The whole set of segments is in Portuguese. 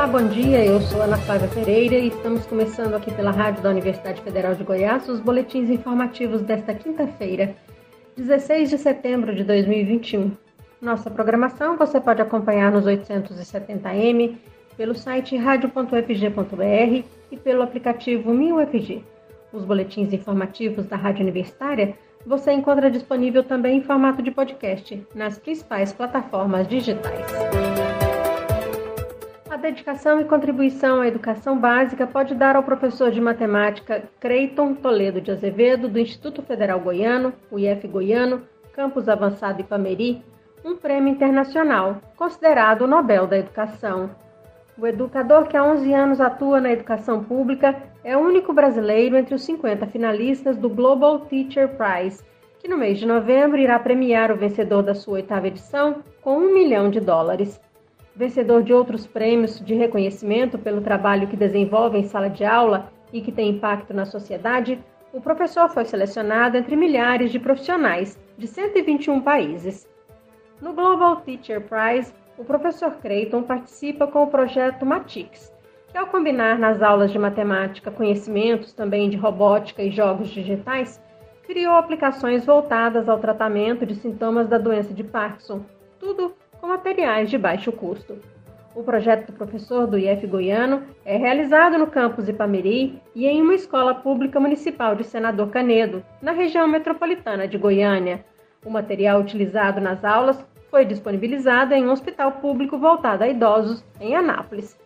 Olá, bom dia. Eu sou Ana Flávia Pereira e estamos começando aqui pela Rádio da Universidade Federal de Goiás os boletins informativos desta quinta-feira, 16 de setembro de 2021. Nossa programação você pode acompanhar nos 870m, pelo site radio.fg.br e pelo aplicativo MinUFG. Os boletins informativos da Rádio Universitária você encontra disponível também em formato de podcast nas principais plataformas digitais. A dedicação e contribuição à educação básica pode dar ao professor de matemática Creiton Toledo de Azevedo, do Instituto Federal Goiano, IF Goiano, Campus Avançado Ipameri, um prêmio internacional, considerado o Nobel da Educação. O educador que há 11 anos atua na educação pública é o único brasileiro entre os 50 finalistas do Global Teacher Prize, que no mês de novembro irá premiar o vencedor da sua oitava edição com um milhão de dólares vencedor de outros prêmios de reconhecimento pelo trabalho que desenvolve em sala de aula e que tem impacto na sociedade, o professor foi selecionado entre milhares de profissionais de 121 países. No Global Teacher Prize, o professor Creighton participa com o projeto Matix, que ao combinar nas aulas de matemática conhecimentos também de robótica e jogos digitais, criou aplicações voltadas ao tratamento de sintomas da doença de Parkinson, tudo com materiais de baixo custo. O projeto do professor do IF Goiano é realizado no campus Ipameri e em uma escola pública municipal de Senador Canedo, na região metropolitana de Goiânia. O material utilizado nas aulas foi disponibilizado em um hospital público voltado a idosos em Anápolis.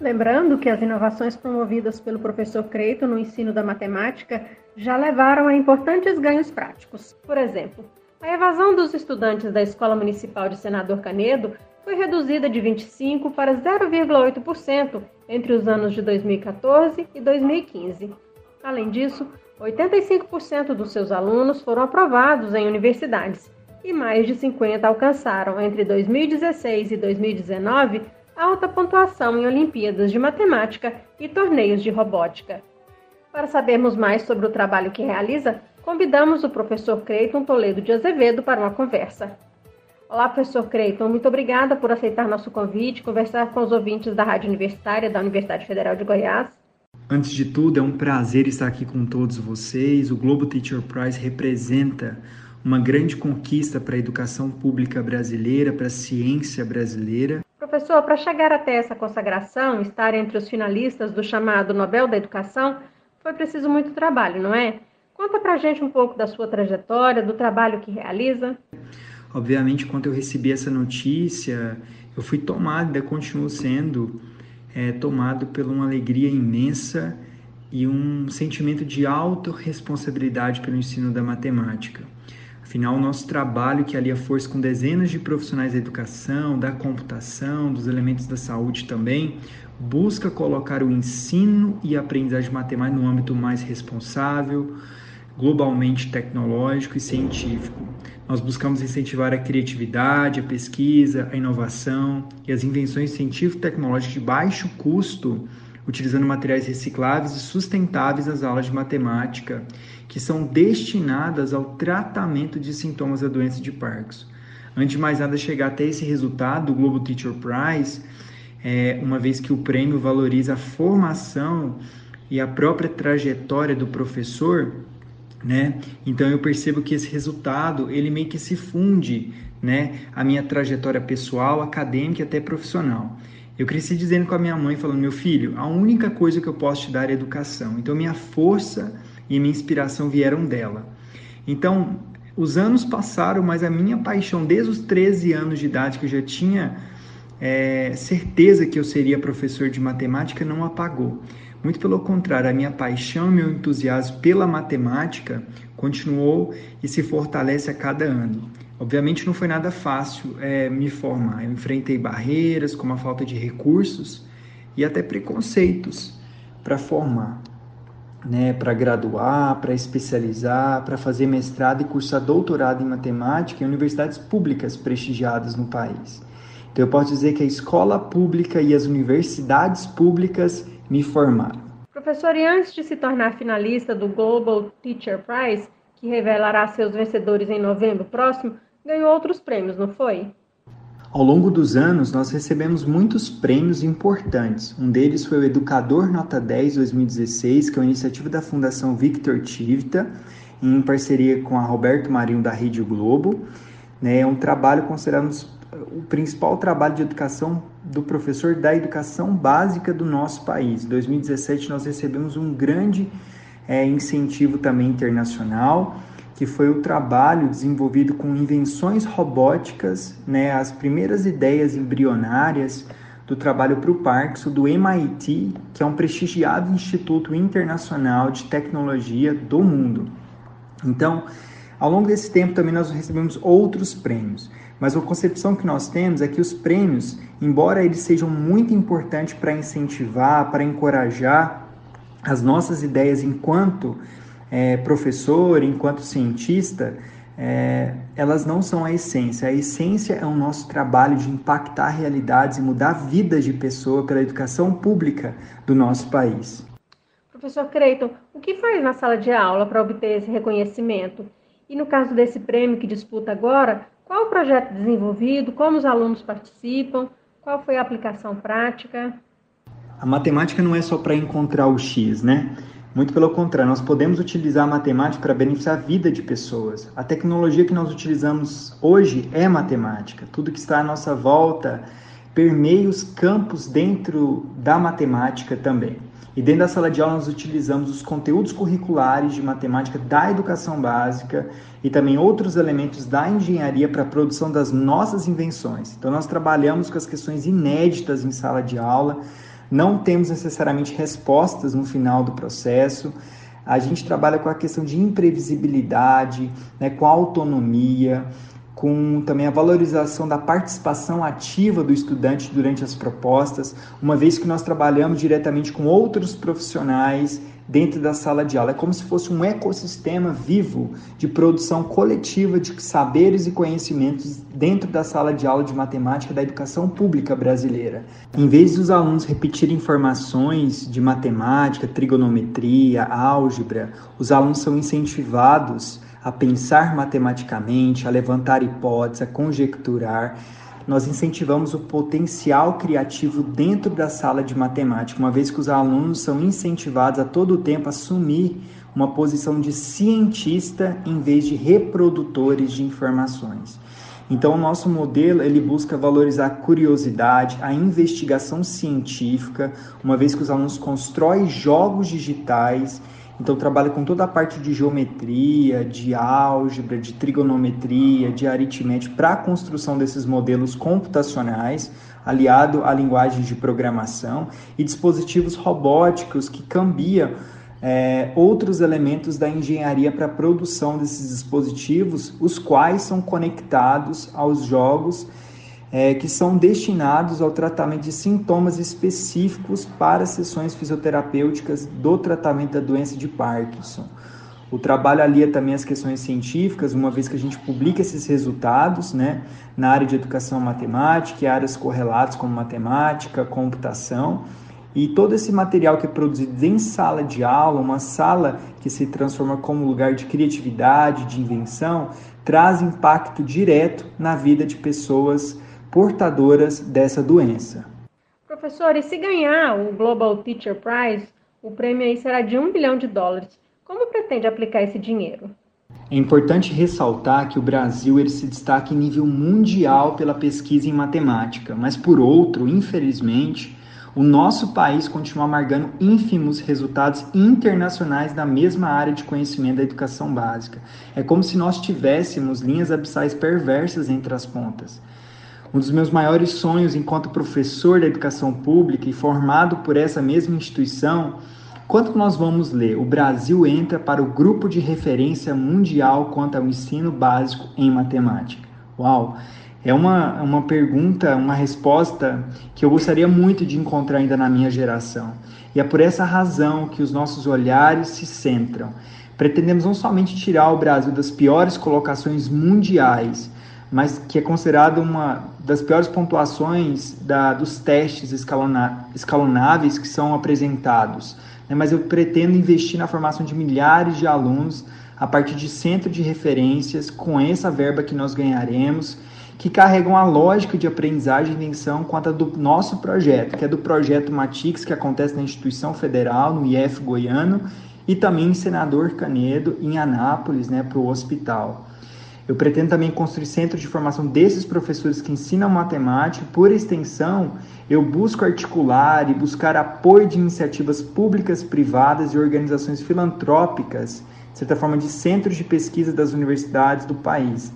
Lembrando que as inovações promovidas pelo professor Creito no ensino da matemática já levaram a importantes ganhos práticos. Por exemplo, a evasão dos estudantes da Escola Municipal de Senador Canedo foi reduzida de 25% para 0,8% entre os anos de 2014 e 2015. Além disso, 85% dos seus alunos foram aprovados em universidades e mais de 50 alcançaram entre 2016 e 2019 alta pontuação em Olimpíadas de Matemática e torneios de robótica. Para sabermos mais sobre o trabalho que realiza, convidamos o professor Creiton Toledo de Azevedo para uma conversa. Olá, professor Creiton, muito obrigada por aceitar nosso convite, conversar com os ouvintes da Rádio Universitária da Universidade Federal de Goiás. Antes de tudo, é um prazer estar aqui com todos vocês. O Globo Teacher Prize representa uma grande conquista para a educação pública brasileira, para a ciência brasileira. Professor, para chegar até essa consagração, estar entre os finalistas do chamado Nobel da Educação, foi preciso muito trabalho, não é? Conta pra gente um pouco da sua trajetória, do trabalho que realiza. Obviamente, quando eu recebi essa notícia, eu fui tomado, ainda continuo sendo é, tomado por uma alegria imensa e um sentimento de autorresponsabilidade pelo ensino da matemática. Afinal, o nosso trabalho, que alia força com dezenas de profissionais da educação, da computação, dos elementos da saúde também, busca colocar o ensino e a aprendizagem matemática no âmbito mais responsável, globalmente tecnológico e científico. Nós buscamos incentivar a criatividade, a pesquisa, a inovação e as invenções científico-tecnológicas de baixo custo, utilizando materiais recicláveis e sustentáveis nas aulas de matemática, que são destinadas ao tratamento de sintomas da doença de Parkinson. Antes de mais nada chegar até esse resultado, o Global Teacher Prize, é, uma vez que o prêmio valoriza a formação e a própria trajetória do professor, né? Então eu percebo que esse resultado ele meio que se funde, né? A minha trajetória pessoal, acadêmica e até profissional. Eu cresci dizendo com a minha mãe, falando: meu filho, a única coisa que eu posso te dar é educação. Então minha força e minha inspiração vieram dela. Então os anos passaram, mas a minha paixão desde os 13 anos de idade que eu já tinha é, certeza que eu seria professor de matemática não apagou. Muito pelo contrário, a minha paixão meu entusiasmo pela matemática continuou e se fortalece a cada ano. Obviamente não foi nada fácil é, me formar. Eu enfrentei barreiras como a falta de recursos e até preconceitos para formar, né, para graduar, para especializar, para fazer mestrado e cursar doutorado em matemática em universidades públicas prestigiadas no país. Então eu posso dizer que a escola pública e as universidades públicas me formaram. Professor, e antes de se tornar finalista do Global Teacher Prize, que revelará seus vencedores em novembro próximo, ganhou outros prêmios, não foi? Ao longo dos anos, nós recebemos muitos prêmios importantes. Um deles foi o Educador Nota 10 2016, que é uma iniciativa da Fundação Victor Tivita, em parceria com a Roberto Marinho da Rede Globo. Né? É um trabalho considerado o principal trabalho de educação do professor da educação básica do nosso país. Em 2017, nós recebemos um grande é, incentivo também internacional que foi o trabalho desenvolvido com invenções robóticas, né, as primeiras ideias embrionárias do trabalho para o Parkinson do MIT, que é um prestigiado instituto internacional de tecnologia do mundo. Então, ao longo desse tempo também nós recebemos outros prêmios, mas a concepção que nós temos é que os prêmios, embora eles sejam muito importantes para incentivar, para encorajar as nossas ideias enquanto é, professor, enquanto cientista, é, elas não são a essência. A essência é o nosso trabalho de impactar realidades e mudar vidas de pessoa pela educação pública do nosso país. Professor Creighton, o que faz na sala de aula para obter esse reconhecimento? E no caso desse prêmio que disputa agora, qual o projeto desenvolvido, como os alunos participam, qual foi a aplicação prática? A matemática não é só para encontrar o X, né? Muito pelo contrário, nós podemos utilizar a matemática para beneficiar a vida de pessoas. A tecnologia que nós utilizamos hoje é matemática. Tudo que está à nossa volta permeia os campos dentro da matemática também. E dentro da sala de aula nós utilizamos os conteúdos curriculares de matemática da educação básica e também outros elementos da engenharia para a produção das nossas invenções. Então nós trabalhamos com as questões inéditas em sala de aula não temos necessariamente respostas no final do processo. A gente trabalha com a questão de imprevisibilidade, né, com autonomia, com também a valorização da participação ativa do estudante durante as propostas, uma vez que nós trabalhamos diretamente com outros profissionais dentro da sala de aula. É como se fosse um ecossistema vivo de produção coletiva de saberes e conhecimentos dentro da sala de aula de matemática da educação pública brasileira. Em vez de os alunos repetirem informações de matemática, trigonometria, álgebra, os alunos são incentivados a pensar matematicamente, a levantar hipóteses, a conjecturar nós incentivamos o potencial criativo dentro da sala de matemática, uma vez que os alunos são incentivados a todo tempo a assumir uma posição de cientista em vez de reprodutores de informações. Então, o nosso modelo ele busca valorizar a curiosidade, a investigação científica, uma vez que os alunos constroem jogos digitais então trabalha com toda a parte de geometria, de álgebra, de trigonometria, de aritmética para a construção desses modelos computacionais, aliado a linguagens de programação e dispositivos robóticos que cambiam é, outros elementos da engenharia para a produção desses dispositivos, os quais são conectados aos jogos é, que são destinados ao tratamento de sintomas específicos para sessões fisioterapêuticas do tratamento da doença de Parkinson. O trabalho alia também as questões científicas, uma vez que a gente publica esses resultados né, na área de educação matemática e áreas correlatas como matemática, computação. E todo esse material que é produzido em sala de aula, uma sala que se transforma como lugar de criatividade, de invenção, traz impacto direto na vida de pessoas portadoras dessa doença. Professor, e se ganhar o Global Teacher Prize, o prêmio aí será de um bilhão de dólares. Como pretende aplicar esse dinheiro? É importante ressaltar que o Brasil ele se destaca em nível mundial pela pesquisa em matemática, mas por outro, infelizmente, o nosso país continua amargando ínfimos resultados internacionais na mesma área de conhecimento da educação básica. É como se nós tivéssemos linhas abissais perversas entre as pontas. Um dos meus maiores sonhos enquanto professor da educação pública e formado por essa mesma instituição, quanto nós vamos ler? O Brasil entra para o grupo de referência mundial quanto ao ensino básico em matemática. Uau! É uma, uma pergunta, uma resposta que eu gostaria muito de encontrar ainda na minha geração. E é por essa razão que os nossos olhares se centram. Pretendemos não somente tirar o Brasil das piores colocações mundiais, mas que é considerado uma das piores pontuações da, dos testes escalona, escalonáveis que são apresentados. Né? Mas eu pretendo investir na formação de milhares de alunos a partir de centro de referências com essa verba que nós ganharemos que carregam a lógica de aprendizagem e invenção quanto a do nosso projeto, que é do projeto Matix, que acontece na instituição federal, no IF Goiano, e também em Senador Canedo, em Anápolis, né, para o hospital. Eu pretendo também construir centros de formação desses professores que ensinam matemática. Por extensão, eu busco articular e buscar apoio de iniciativas públicas, privadas e organizações filantrópicas, de certa forma, de centros de pesquisa das universidades do país.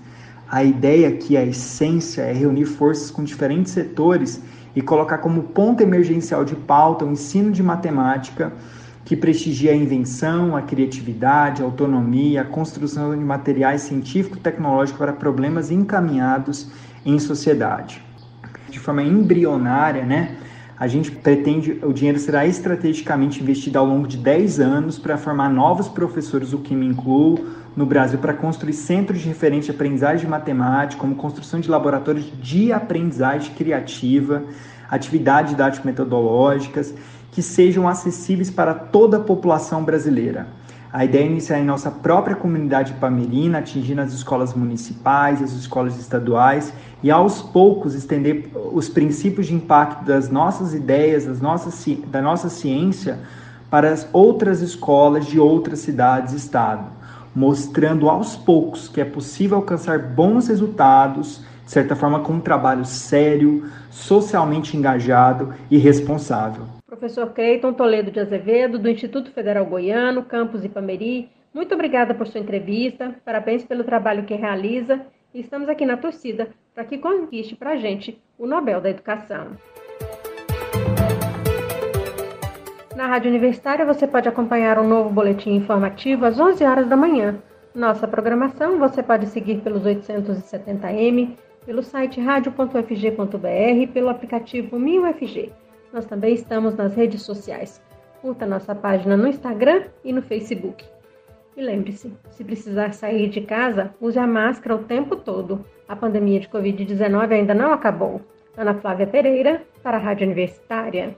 A ideia aqui, a essência, é reunir forças com diferentes setores e colocar como ponto emergencial de pauta o ensino de matemática que prestigia a invenção, a criatividade, a autonomia, a construção de materiais científicos e tecnológicos para problemas encaminhados em sociedade. De forma embrionária, né? A gente pretende, o dinheiro será estrategicamente investido ao longo de 10 anos para formar novos professores, o que me incluo, no Brasil, para construir centros de referência de aprendizagem de matemática, como construção de laboratórios de aprendizagem criativa, atividades didático-metodológicas que sejam acessíveis para toda a população brasileira. A ideia é iniciar em nossa própria comunidade pamerina, atingindo as escolas municipais, as escolas estaduais e aos poucos estender os princípios de impacto das nossas ideias, das nossas, da nossa ciência para as outras escolas de outras cidades e estado, mostrando aos poucos que é possível alcançar bons resultados, de certa forma com um trabalho sério, socialmente engajado e responsável. Professor Creiton Toledo de Azevedo, do Instituto Federal Goiano, campus Ipameri, muito obrigada por sua entrevista, parabéns pelo trabalho que realiza e estamos aqui na torcida para que conquiste para a gente o Nobel da Educação. Na Rádio Universitária você pode acompanhar um novo boletim informativo às 11 horas da manhã. Nossa programação você pode seguir pelos 870m, pelo site radio.fg.br, pelo aplicativo 1000FG. Nós também estamos nas redes sociais. Curta nossa página no Instagram e no Facebook. E lembre-se, se precisar sair de casa, use a máscara o tempo todo. A pandemia de Covid-19 ainda não acabou. Ana Flávia Pereira, para a Rádio Universitária.